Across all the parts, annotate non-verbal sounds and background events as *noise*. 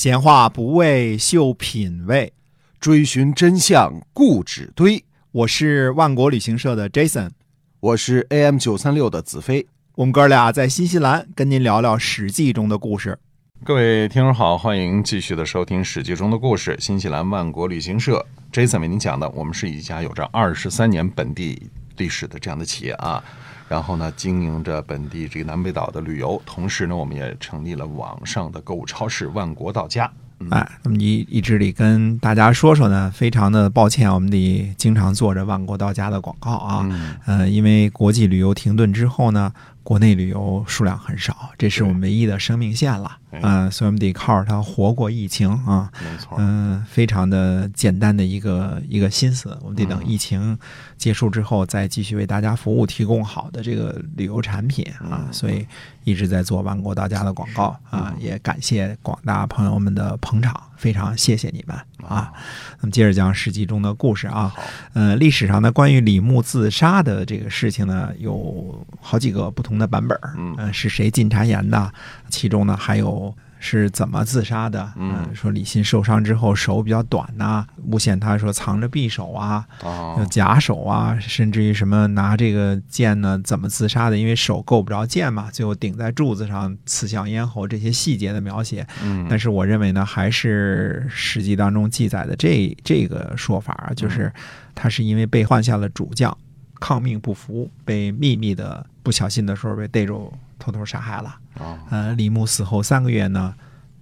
闲话不为秀品味，追寻真相固执堆。我是万国旅行社的 Jason，我是 AM 九三六的子飞。我们哥俩在新西兰跟您聊聊《史记》中的故事。各位听众好，欢迎继续的收听《史记》中的故事。新西兰万国旅行社 Jason 为您讲的，我们是一家有着二十三年本地历史的这样的企业啊。然后呢，经营着本地这个南北岛的旅游，同时呢，我们也成立了网上的购物超市万国到家。哎，那么一一直得跟大家说说呢，非常的抱歉，我们得经常做着万国到家的广告啊。嗯，呃，因为国际旅游停顿之后呢，国内旅游数量很少，这是我们唯一的生命线了。哎嗯、所以我们得靠着它活过疫情啊。没错。嗯，非常的简单的一个一个心思，我们得等嗯疫情结束之后，再继续为大家服务，提供好的这个旅游产品啊。嗯所以一直在做万国到家的广告啊，也感谢广大朋友们的捧场，非常谢谢你们啊。那么接着讲《史记》中的故事啊，好，呃，历史上呢，关于李牧自杀的这个事情呢，有好几个不同的版本儿。嗯呃，是谁进谗言的？其中呢，还有是怎么自杀的？嗯。呃说李信受伤之后手比较短呐、诬陷他说藏着匕首啊，有哦，假手啊，甚至于什么拿这个剑呢，怎么自杀的？因为手够不着剑嘛，最后顶在柱子上刺向咽喉，这些细节的描写，嗯，但是我认为呢，还是《史记》当中记载的这这个说法啊，就是他是因为被换下了主将，抗命不服，被秘密的不小心的时候被逮住，偷偷杀害了。哦，呃，李牧死后三个月呢，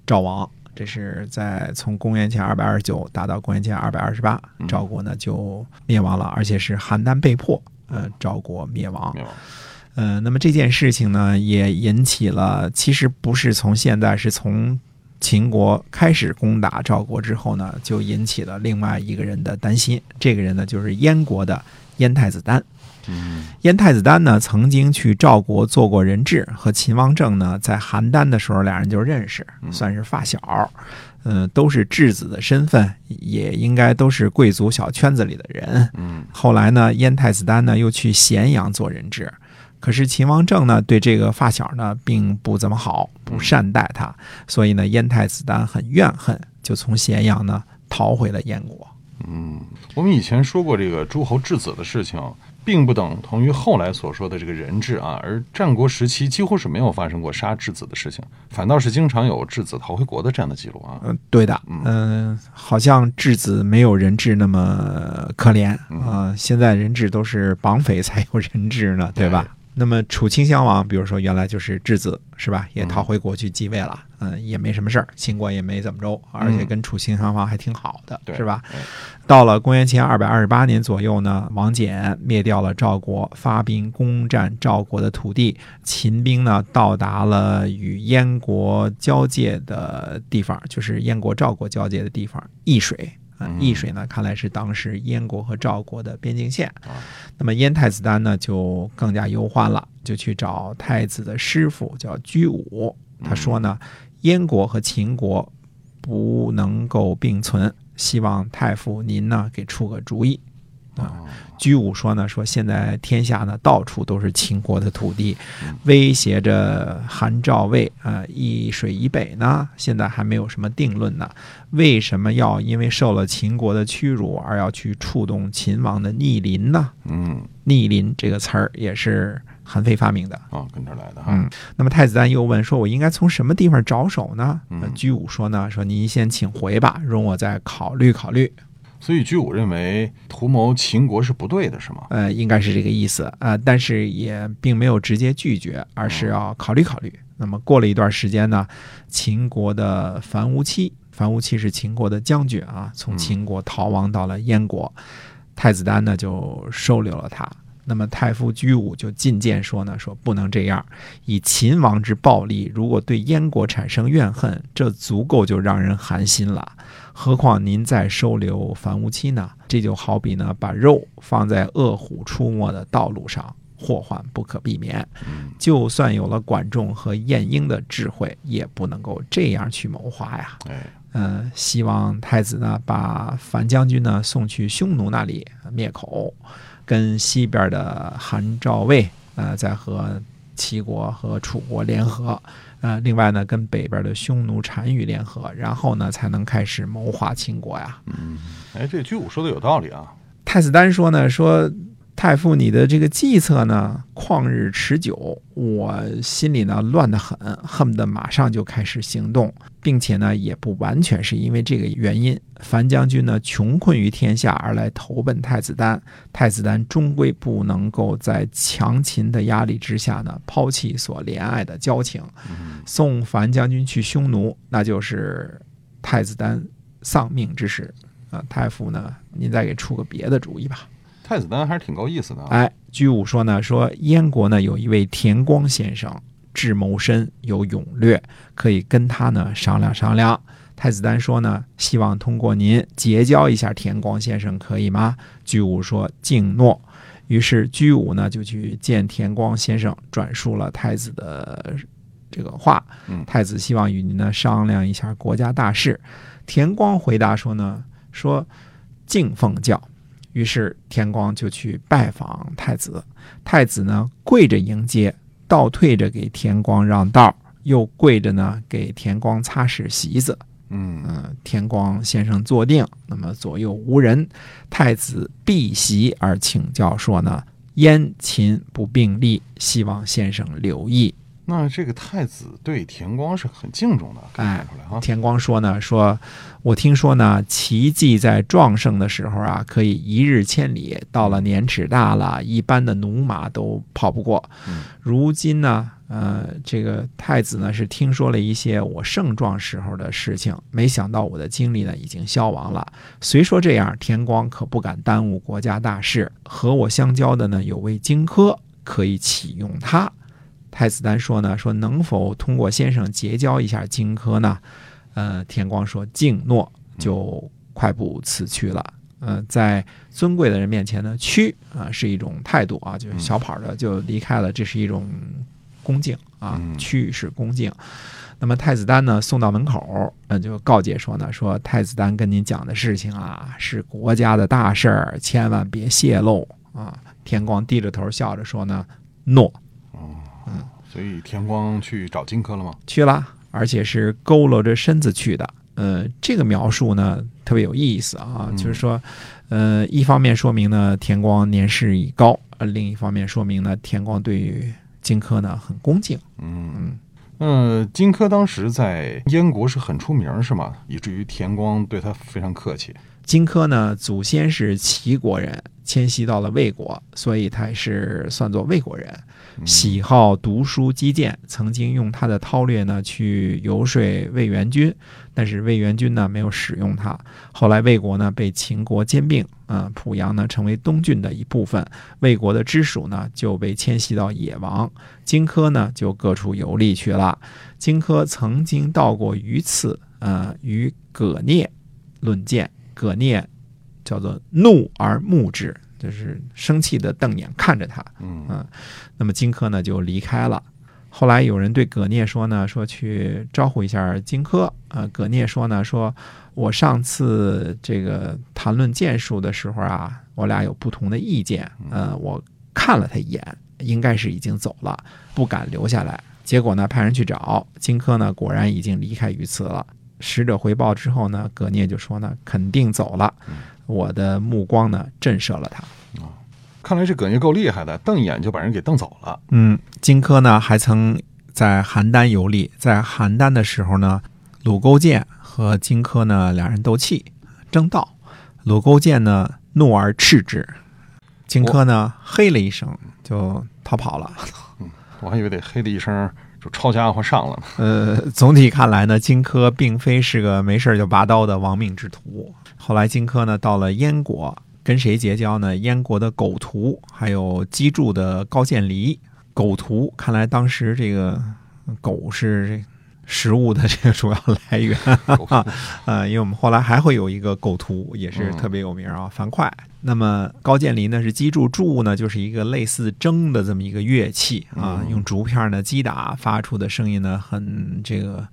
赵王。这是在从公元前二百二十九打到公元前二百二十八，嗯赵国呢就灭亡了，而且是邯郸被迫，呃，赵国灭亡。没有，呃，那么这件事情呢，也引起了，其实不是从现在，是从秦国开始攻打赵国之后呢，就引起了另外一个人的担心。这个人呢，就是燕国的燕太子丹。嗯燕太子丹呢，曾经去赵国做过人质，和秦王政呢，在邯郸的时候，俩人就认识，算是发小。嗯、都是质子的身份，也应该都是贵族小圈子里的人。嗯后来呢，燕太子丹呢又去咸阳做人质，可是秦王政呢对这个发小呢并不怎么好，不善待他，所以呢燕太子丹很怨恨，就从咸阳呢逃回了燕国。嗯，我们以前说过这个诸侯质子的事情，并不等同于后来所说的这个人质啊，而战国时期几乎是没有发生过杀质子的事情，反倒是经常有质子逃回国的这样的记录啊。嗯、对的，嗯、好像质子没有人质那么可怜啊、现在人质都是绑匪才有人质呢，对吧？那么楚顷襄王，比如说原来就是质子是吧，也逃回国去继位了，嗯、也没什么事儿，秦国也没怎么着，而且跟楚顷襄王还挺好的，对是吧？哎到了公元前二百二十八年左右呢，王翦灭掉了赵国，发兵攻占赵国的土地。秦兵呢到达了与燕国交界的地方，就是燕国赵国交界的地方，易水。易水呢，看来是当时燕国和赵国的边境线。啊那么燕太子丹呢，就更加忧患了，就去找太子的师傅叫居武。他说呢，燕国和秦国不能够并存，希望太傅您呢给出个主意。啊，居武说呢，说现在天下呢到处都是秦国的土地，威胁着韩赵魏啊、一水以北呢，现在还没有什么定论呢。为什么要因为受了秦国的屈辱而要去触动秦王的逆鳞呢？嗯逆鳞这个词儿也是韩非发明的。啊，跟这儿来的哈。嗯，那么太子丹又问说：“我应该从什么地方着手呢？”嗯呃居武说呢：“说您先请回吧，容我再考虑考虑。所以据我认为图谋秦国是不对的，是吗？呃，应该是这个意思啊、呃但是也并没有直接拒绝，而是要考虑考虑。那么过了一段时间呢，秦国的樊无期，樊无期是秦国的将军啊，从秦国逃亡到了燕国，太子丹呢就收留了他。那么太傅居武就进谏说呢，说不能这样，以秦王之暴力，如果对燕国产生怨恨，这足够就让人寒心了。何况您再收留樊无期呢？这就好比呢，把肉放在饿虎出没的道路上，祸患不可避免。嗯就算有了管仲和晏婴的智慧，也不能够这样去谋划呀。哎，嗯，希望太子呢把樊将军呢送去匈奴那里灭口，跟西边的韩赵魏呃在和齐国和楚国联合，呃，另外呢，跟北边的匈奴单于联合，然后呢，才能开始谋划秦国呀。嗯哎，这居武说的有道理啊。太子丹说呢，说太傅你的这个计策呢，旷日持久，我心里呢乱得很，恨不得马上就开始行动，并且呢，也不完全是因为这个原因。樊将军呢，穷困于天下而来投奔太子丹，太子丹终归不能够在强秦的压力之下呢，抛弃所怜爱的交情，送樊将军去匈奴，那就是太子丹丧命之时。啊，太傅呢，您再给出个别的主意吧。太子丹还是挺够意思的啊。哎，居武说呢，说燕国呢有一位田光先生，智谋深，有勇略，可以跟他呢商量商量。太子丹说呢，希望通过您结交一下田光先生，可以吗？居武说敬诺。于是居武呢就去见田光先生，转述了太子的这个话。嗯太子希望与您呢商量一下国家大事。田光回答说呢，说敬奉教。于是田光就去拜访太子，太子呢跪着迎接，倒退着给田光让道，又跪着呢给田光擦拭席子。嗯嗯，田光先生坐定，那么左右无人，太子避席而请教说呢：燕秦不并立，希望先生留意。那这个太子对田光是很敬重的，可以看出来啊。田光说呢，说我听说呢，奇迹在壮盛的时候啊，可以一日千里；到了年齿大了，一般的驽马都跑不过。嗯如今呢，呃，这个太子呢是听说了一些我盛壮时候的事情，没想到我的精力呢已经消亡了。虽说这样，田光可不敢耽误国家大事。和我相交的呢有位荆轲，可以启用他。太子丹说呢，说能否通过先生结交一下荆轲呢？呃，田光说敬诺，就快步辞去了。呃，在尊贵的人面前呢，屈啊、是一种态度啊，就是小跑的就离开了，这是一种恭敬啊，嗯屈是恭敬。那么太子丹呢，送到门口，呃，就告诫说呢，说太子丹跟您讲的事情啊，是国家的大事儿，千万别泄露啊。田光低着头笑着说呢，诺。所以田光去找荆轲了吗？去了，而且是佝偻着身子去的。呃，这个描述呢特别有意思啊，嗯就是说，呃，一方面说明呢田光年事已高，呃，另一方面说明呢田光对于荆轲呢很恭敬。嗯，那，荆轲当时在燕国是很出名，是吗？以至于田光对他非常客气。荆轲呢祖先是齐国人，迁徙到了魏国，所以他是算作魏国人。喜好读书击剑，曾经用他的韬略呢去游说魏元军，但是魏元军呢没有使用他。后来魏国呢被秦国兼并，啊、濮阳呢成为东郡的一部分，魏国的支属呢就被迁徙到野王，荆轲呢就各处游历去了。荆轲曾经到过榆次，呃，与葛聂论剑，葛聂叫做怒而目之，就是生气的瞪眼看着他。嗯那么荆轲呢就离开了。后来有人对葛聂说呢，说去招呼一下荆轲。呃，葛聂说呢，说我上次这个谈论剑术的时候啊，我俩有不同的意见。呃，我看了他一眼，应该是已经走了，不敢留下来。结果呢，派人去找荆轲呢，果然已经离开榆次了。使者回报之后呢，葛聂就说呢，肯定走了。我的目光呢，震慑了他。看来这葛聂够厉害的，瞪一眼就把人给瞪走了。嗯，荆轲呢还曾在邯郸游历，在邯郸的时候呢，鲁勾践和荆轲呢两人斗气争道，鲁勾践呢怒而斥之，荆轲呢嘿了一声就逃跑了。我还以为得嘿的一声就抄家伙上了。呃，总体看来呢，荆轲并非是个没事儿就拔刀的亡命之徒。后来荆轲呢到了燕国，跟谁结交呢？燕国的狗屠，还有击筑的高渐离。狗屠看来当时这个狗是这食物的这个主要来源啊，*laughs* 呃，因为我们后来还会有一个狗屠，也是特别有名啊，樊哙。那么高渐离呢是击筑，筑呢就是一个类似筝的这么一个乐器啊，嗯用竹片呢击打发出的声音呢很这个，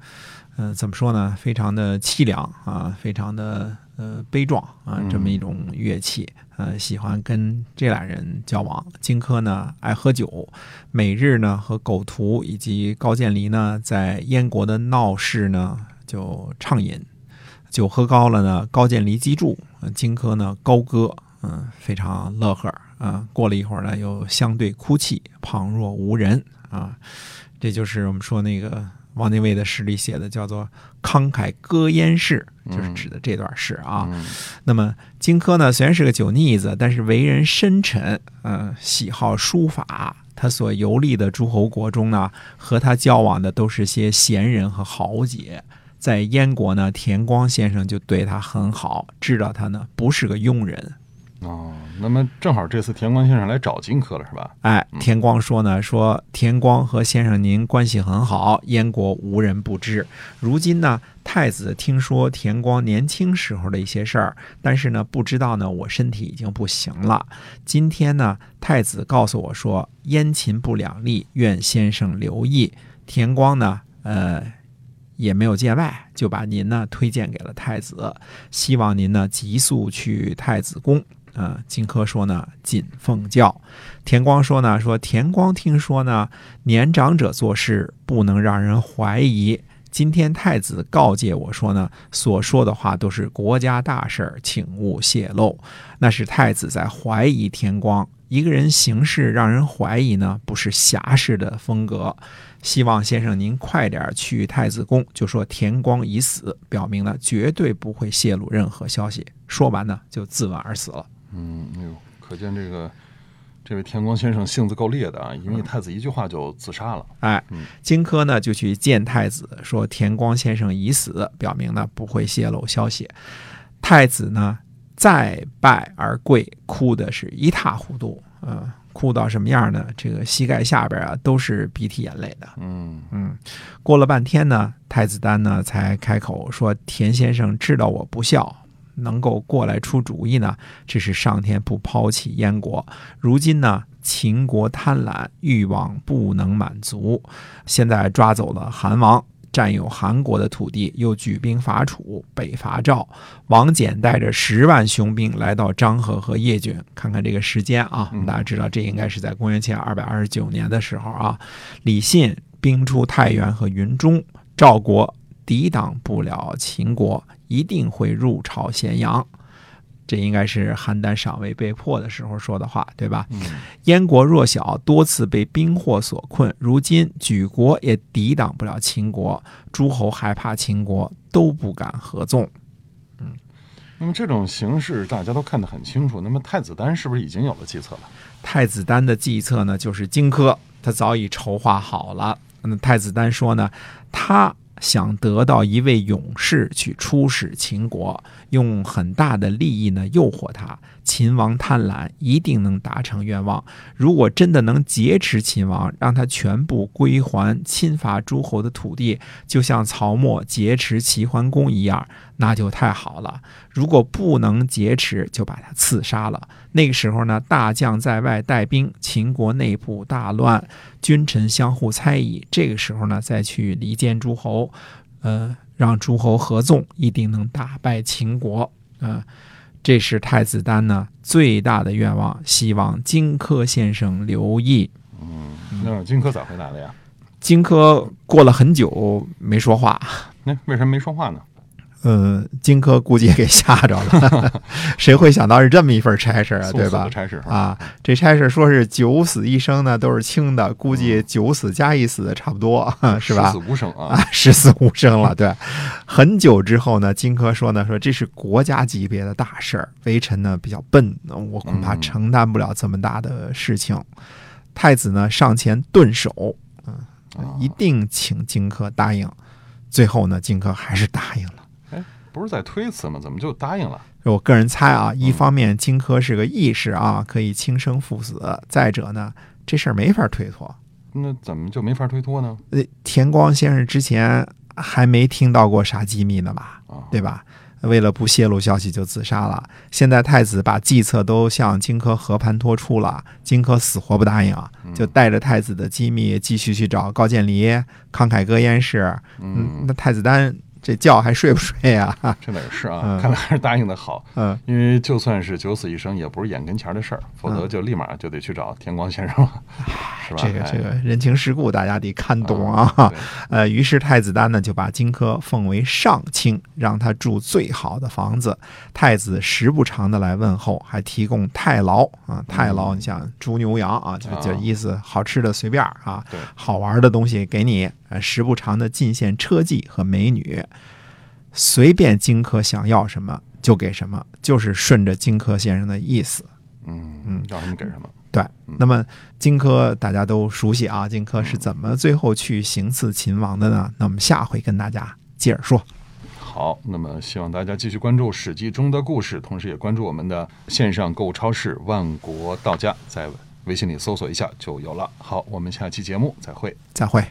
呃，怎么说呢？非常的凄凉啊，非常的呃悲壮啊嗯这么一种乐器，呃喜欢跟这俩人交往。荆轲呢爱喝酒，每日呢和狗屠以及高渐离呢在燕国的闹市呢就畅饮，酒喝高了呢，高渐离击筑，呃荆轲呢高歌，嗯、非常乐呵啊、过了一会儿呢，又相对哭泣，旁若无人啊。这就是我们说那个王家卫的诗里写的，叫做“慷慨歌燕市”，就是指的这段诗啊。嗯那么荆轲呢，虽然是个酒腻子，但是为人深沉，嗯、喜好书法。他所游历的诸侯国中呢，和他交往的都是些贤人和豪杰。在燕国呢，田光先生就对他很好，知道他呢不是个庸人。哦，那么正好这次田光先生来找荆轲了，是吧？哎，田光说呢，说田光和先生您关系很好，燕国无人不知。如今呢，太子听说田光年轻时候的一些事儿，但是呢，不知道呢，我身体已经不行了。今天呢，太子告诉我说，燕秦不两立，愿先生留意。田光呢，呃。也没有见外，就把您呢推荐给了太子，希望您呢急速去太子宫。呃，荆轲说呢，谨奉教。田光说呢，说田光听说呢，年长者做事不能让人怀疑。今天太子告诫我说呢，所说的话都是国家大事儿，请勿泄露。那是太子在怀疑田光。一个人行事让人怀疑呢，不是侠士的风格。希望先生您快点去太子宫，就说田光已死，表明呢绝对不会泄露任何消息。说完呢，就自刎而死了。嗯，哎呦，可见这个这位田光先生性子够烈的啊，因为太子一句话就自杀了。哎嗯，荆轲呢就去见太子，说田光先生已死，表明呢不会泄露消息。太子呢再拜而跪，哭的是一塌糊涂，呃，哭到什么样呢？这个膝盖下边啊都是鼻涕眼泪的。嗯嗯，过了半天呢，太子丹呢才开口说：“田先生知道我不孝，能够过来出主意呢，这是上天不抛弃燕国。如今呢，秦国贪婪，欲望不能满足，现在抓走了韩王。”占有韩国的土地，又举兵伐楚，北伐赵。王翦带着十万雄兵来到漳河和叶郡，看看这个时间啊，嗯大家知道这应该是在公元前二百二十九年的时候啊。李信兵出太原和云中，赵国抵挡不了秦国，一定会入朝咸阳。这应该是邯郸赏位被迫的时候说的话，对吧？嗯燕国弱小，多次被兵祸所困，如今举国也抵挡不了秦国，诸侯害怕秦国，都不敢合纵。嗯那么这种形势大家都看得很清楚。那么太子丹是不是已经有了计策了？太子丹的计策呢，就是荆轲，他早已筹划好了。那太子丹说呢，他想得到一位勇士去出使秦国，用很大的利益呢诱惑他。秦王贪婪，一定能达成愿望。如果真的能劫持秦王，让他全部归还侵伐诸侯的土地，就像曹沫劫持齐桓公一样，那就太好了。如果不能劫持，就把他刺杀了。那个时候呢，大将在外带兵，秦国内部大乱，君臣相互猜疑。这个时候呢，再去离间诸侯，呃，让诸侯合纵，一定能打败秦国。呃，这是太子丹呢最大的愿望，希望荆轲先生留意。嗯，那荆轲咋回答的呀？荆轲过了很久没说话，那为什么没说话呢？呃，荆轲估计也给吓着了，*laughs* 谁会想到是这么一份差事啊，对吧？差事啊，这差事说是九死一生呢，都是轻的，估计九死加一死差不多，*laughs* 是吧十死？无生啊！啊，十死无生了。对，很久之后呢，荆轲说呢，说这是国家级别的大事儿，微臣呢比较笨，我恐怕嗯承担不了这么大的事情。太子呢上前顿首，嗯、啊一定请荆轲答应。最后呢，荆轲还是答应了。不是在推辞吗？怎么就答应了？我个人猜啊，一方面荆轲是个义士啊，可以轻生赴死；再者呢，这事儿没法推脱。那怎么就没法推脱呢？呃，田光先生之前还没听到过啥机密呢吧？啊，对吧？为了不泄露消息就自杀了。现在太子把计策都向荆轲和盘托出了，荆轲死活不答应啊，就带着太子的机密继续去找高渐离，慷慨歌燕市。嗯，嗯那太子丹这觉还睡不睡呀？*laughs* 这哪是啊，嗯看来还是答应的好。嗯，因为就算是九死一生，也不是眼跟前的事儿，否则就立马就得去找天光先生了，是吧？哎这个这个人情世故，大家得看懂啊。嗯 *laughs* 呃，于是太子丹呢就把荆轲奉为上卿，让他住最好的房子。太子时不常的来问候，还提供太牢啊，太牢，你想猪牛羊啊，就就啊意思好吃的随便啊，对好玩的东西给你。呃，时不常的进献车技和美女，随便荆轲想要什么就给什么，就是顺着荆轲先生的意思。嗯嗯要什么给什么？对，那么荆轲大家都熟悉啊，荆轲是怎么最后去行刺秦王的呢？那我们下回跟大家接着说。好，那么希望大家继续关注《史记》中的故事，同时也关注我们的线上购物超市万国到家，在微信里搜索一下就有了。好，我们下期节目再会。再会。